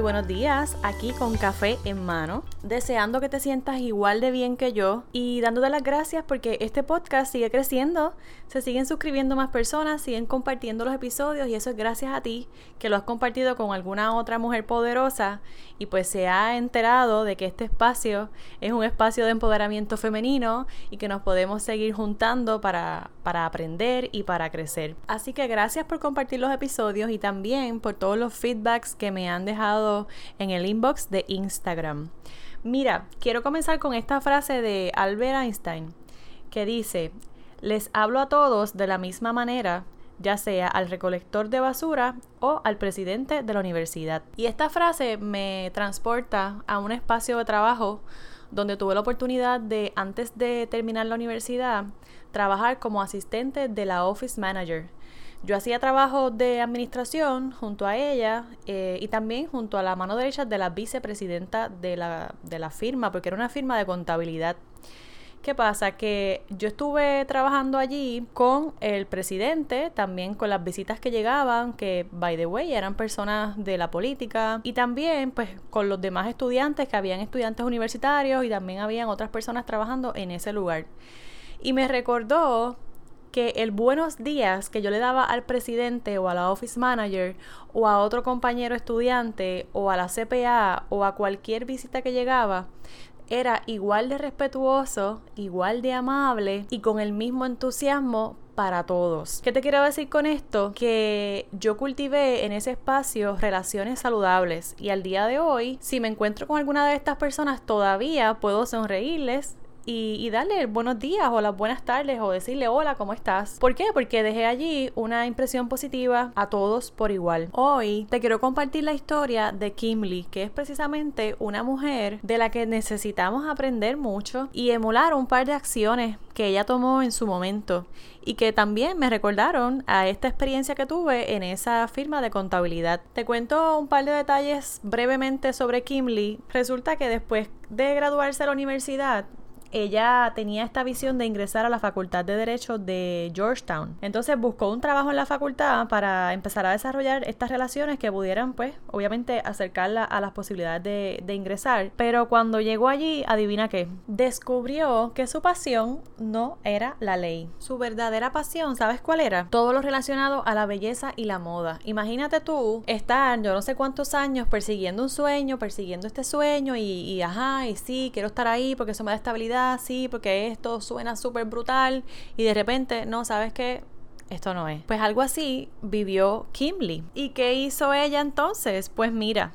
Buenos días, aquí con café en mano, deseando que te sientas igual de bien que yo y dándote las gracias porque este podcast sigue creciendo, se siguen suscribiendo más personas, siguen compartiendo los episodios y eso es gracias a ti que lo has compartido con alguna otra mujer poderosa y pues se ha enterado de que este espacio es un espacio de empoderamiento femenino y que nos podemos seguir juntando para, para aprender y para crecer. Así que gracias por compartir los episodios y también por todos los feedbacks que me han dejado en el inbox de Instagram. Mira, quiero comenzar con esta frase de Albert Einstein que dice, les hablo a todos de la misma manera, ya sea al recolector de basura o al presidente de la universidad. Y esta frase me transporta a un espacio de trabajo donde tuve la oportunidad de, antes de terminar la universidad, trabajar como asistente de la Office Manager. Yo hacía trabajo de administración junto a ella eh, y también junto a la mano derecha de la vicepresidenta de la, de la firma, porque era una firma de contabilidad. ¿Qué pasa? Que yo estuve trabajando allí con el presidente, también con las visitas que llegaban, que by the way eran personas de la política, y también pues con los demás estudiantes, que habían estudiantes universitarios y también habían otras personas trabajando en ese lugar. Y me recordó que el buenos días que yo le daba al presidente o a la office manager o a otro compañero estudiante o a la CPA o a cualquier visita que llegaba era igual de respetuoso, igual de amable y con el mismo entusiasmo para todos. ¿Qué te quiero decir con esto? Que yo cultivé en ese espacio relaciones saludables y al día de hoy, si me encuentro con alguna de estas personas, todavía puedo sonreírles, y, darle buenos días o las buenas tardes o decirle hola, ¿cómo estás? ¿Por qué? Porque dejé allí una impresión positiva a todos por igual. Hoy te quiero compartir la historia de Kimley, que es precisamente una mujer de la que necesitamos aprender mucho y emular un par de acciones que ella tomó en su momento y que también me recordaron a esta experiencia que tuve en esa firma de contabilidad. Te cuento un par de detalles brevemente sobre Kimley. Resulta que después de graduarse a la universidad, ella tenía esta visión de ingresar a la Facultad de Derecho de Georgetown. Entonces buscó un trabajo en la facultad para empezar a desarrollar estas relaciones que pudieran, pues, obviamente acercarla a las posibilidades de, ingresar. Pero cuando llegó allí, adivina qué, descubrió que su pasión no era la ley. Su verdadera pasión, ¿sabes cuál era? Todo lo relacionado a la belleza y la moda. Imagínate tú estar, yo no sé cuántos años, persiguiendo un sueño, persiguiendo este sueño y, y ajá, y sí, quiero estar ahí porque eso me da estabilidad sí, porque esto suena súper brutal y de repente, no, ¿sabes qué? Esto no es. Pues algo así vivió Kimberly. ¿Y qué hizo ella entonces? Pues mira,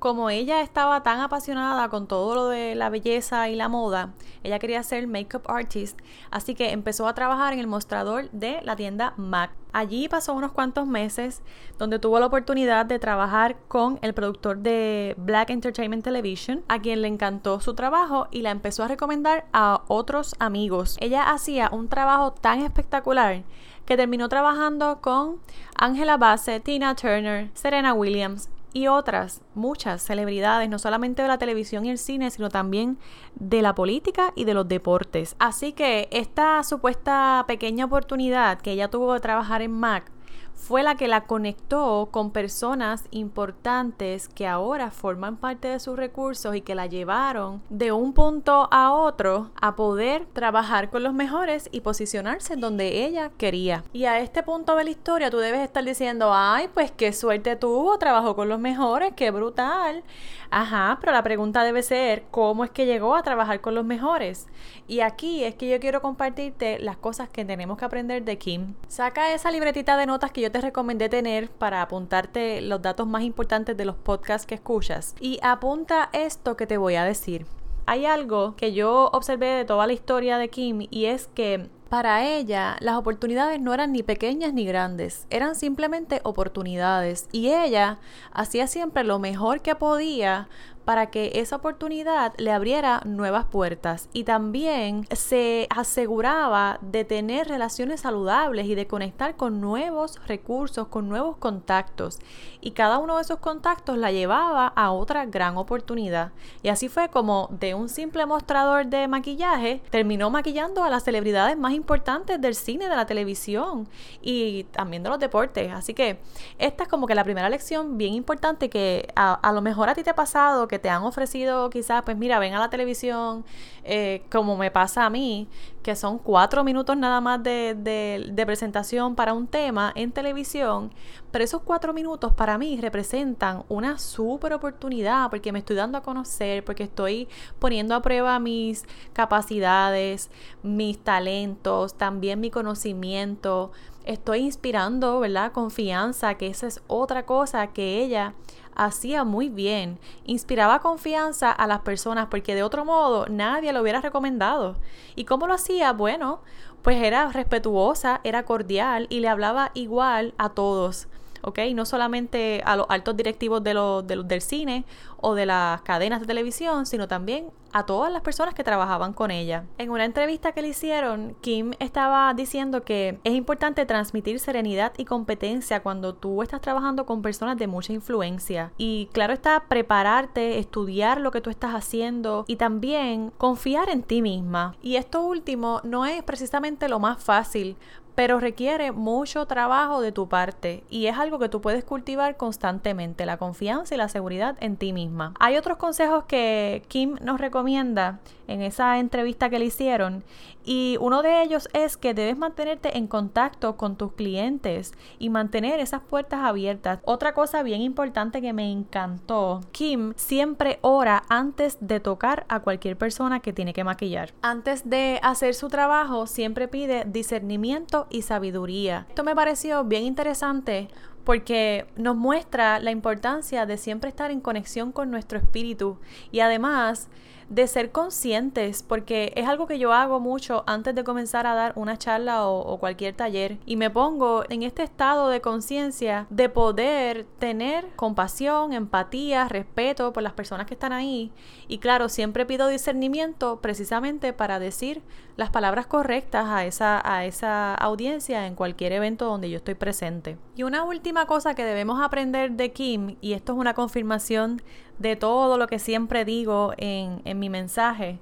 como ella estaba tan apasionada con todo lo de la belleza y la moda, ella quería ser makeup artist, así que empezó a trabajar en el mostrador de la tienda MAC. Allí pasó unos cuantos meses donde tuvo la oportunidad de trabajar con el productor de Black Entertainment Television, a quien le encantó su trabajo y la empezó a recomendar a otros amigos. Ella hacía un trabajo tan espectacular que terminó trabajando con Angela Bassett, Tina Turner, Serena Williams, y otras, muchas celebridades, no solamente de la televisión y el cine, sino también de la política y de los deportes. Así que esta supuesta pequeña oportunidad que ella tuvo de trabajar en Mac fue la que la conectó con personas importantes que ahora forman parte de sus recursos y que la llevaron de un punto a otro a poder trabajar con los mejores y posicionarse donde ella quería. Y a este punto de la historia tú debes estar diciendo, ay, pues qué suerte tuvo, trabajó con los mejores, qué brutal. Ajá, pero la pregunta debe ser, ¿cómo es que llegó a trabajar con los mejores? Y aquí es que yo quiero compartirte las cosas que tenemos que aprender de Kim. Saca esa libretita de notas que yo te recomendé tener para apuntarte los datos más importantes de los podcasts que escuchas. Y apunta esto que te voy a decir. Hay algo que yo observé de toda la historia de Kim y es que Para ella, las oportunidades no eran ni pequeñas ni grandes, eran simplemente oportunidades y ella hacía siempre lo mejor que podía para que esa oportunidad le abriera nuevas puertas. Y también se aseguraba de tener relaciones saludables y de conectar con nuevos recursos, con nuevos contactos. Y cada uno de esos contactos la llevaba a otra gran oportunidad. Y así fue como de un simple mostrador de maquillaje terminó maquillando a las celebridades más importantes del cine, de la televisión y también de los deportes. Así que esta es como que la primera lección bien importante que a, lo mejor a ti te ha pasado que te han ofrecido quizás, pues mira, ven a la televisión, eh, como me pasa a mí, que son cuatro minutos nada más de, de, presentación para un tema en televisión, pero esos cuatro minutos para mí representan una súper oportunidad porque me estoy dando a conocer, porque estoy poniendo a prueba mis capacidades, mis talentos, también mi conocimiento, estoy inspirando, ¿verdad? Confianza, que esa es otra cosa que ella hacía muy bien, inspiraba confianza a las personas porque de otro modo nadie lo hubiera recomendado. ¿Y cómo lo hacía? Bueno, pues era respetuosa, era cordial y le hablaba igual a todos. ¿Ok? No solamente a los altos directivos del cine o de las cadenas de televisión, sino también a todas las personas que trabajaban con ella. En una entrevista que le hicieron, Kim estaba diciendo que es importante transmitir serenidad y competencia cuando tú estás trabajando con personas de mucha influencia. Y claro está, prepararte, estudiar lo que tú estás haciendo y también confiar en ti misma. Y esto último no es precisamente lo más fácil pero requiere mucho trabajo de tu parte y es algo que tú puedes cultivar constantemente, la confianza y la seguridad en ti misma. Hay otros consejos que Kim nos recomienda en esa entrevista que le hicieron y uno de ellos es que debes mantenerte en contacto con tus clientes y mantener esas puertas abiertas. Otra cosa bien importante que me encantó, Kim siempre ora antes de tocar a cualquier persona que tiene que maquillar. Antes de hacer su trabajo siempre pide discernimiento y sabiduría. Esto me pareció bien interesante porque nos muestra la importancia de siempre estar en conexión con nuestro espíritu y además de ser conscientes, porque es algo que yo hago mucho antes de comenzar a dar una charla o, cualquier taller y me pongo en este estado de conciencia de poder tener compasión, empatía, respeto por las personas que están ahí y claro, siempre pido discernimiento precisamente para decir las palabras correctas a esa, a esa audiencia en cualquier evento donde yo estoy presente. Y una última cosa que debemos aprender de Kim, y esto es una confirmación de todo lo que siempre digo en, en mi mensaje.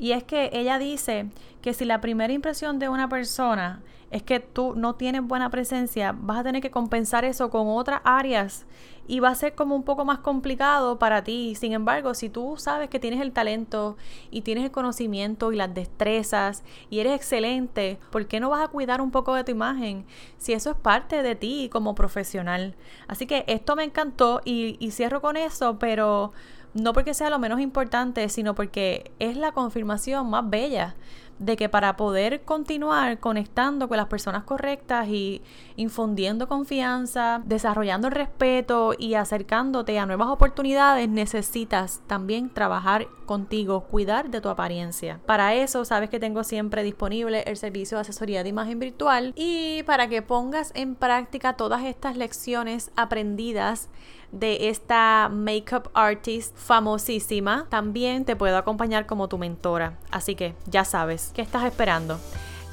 Y es que ella dice que si la primera impresión de una persona es que tú no tienes buena presencia, vas a tener que compensar eso con otras áreas y va a ser como un poco más complicado para ti. Sin embargo, si tú sabes que tienes el talento y tienes el conocimiento y las destrezas y eres excelente, ¿por qué no vas a cuidar un poco de tu imagen si eso es parte de ti como profesional? Así que esto me encantó y, y cierro con eso, pero no porque sea lo menos importante, sino porque es la confirmación más bella de que para poder continuar conectando con las personas correctas y infundiendo confianza, desarrollando el respeto y acercándote a nuevas oportunidades, necesitas también trabajar contigo, cuidar de tu apariencia. Para eso, sabes que tengo siempre disponible el servicio de asesoría de imagen virtual y para que pongas en práctica todas estas lecciones aprendidas de esta makeup artist famosísima, también te puedo acompañar como tu mentora. Así que ya sabes, ¿qué estás esperando?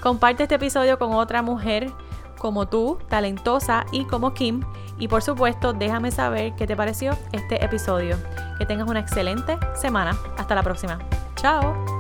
Comparte este episodio con otra mujer como tú, talentosa y como Kim. Y por supuesto, déjame saber qué te pareció este episodio. Que tengas una excelente semana. Hasta la próxima. Chao.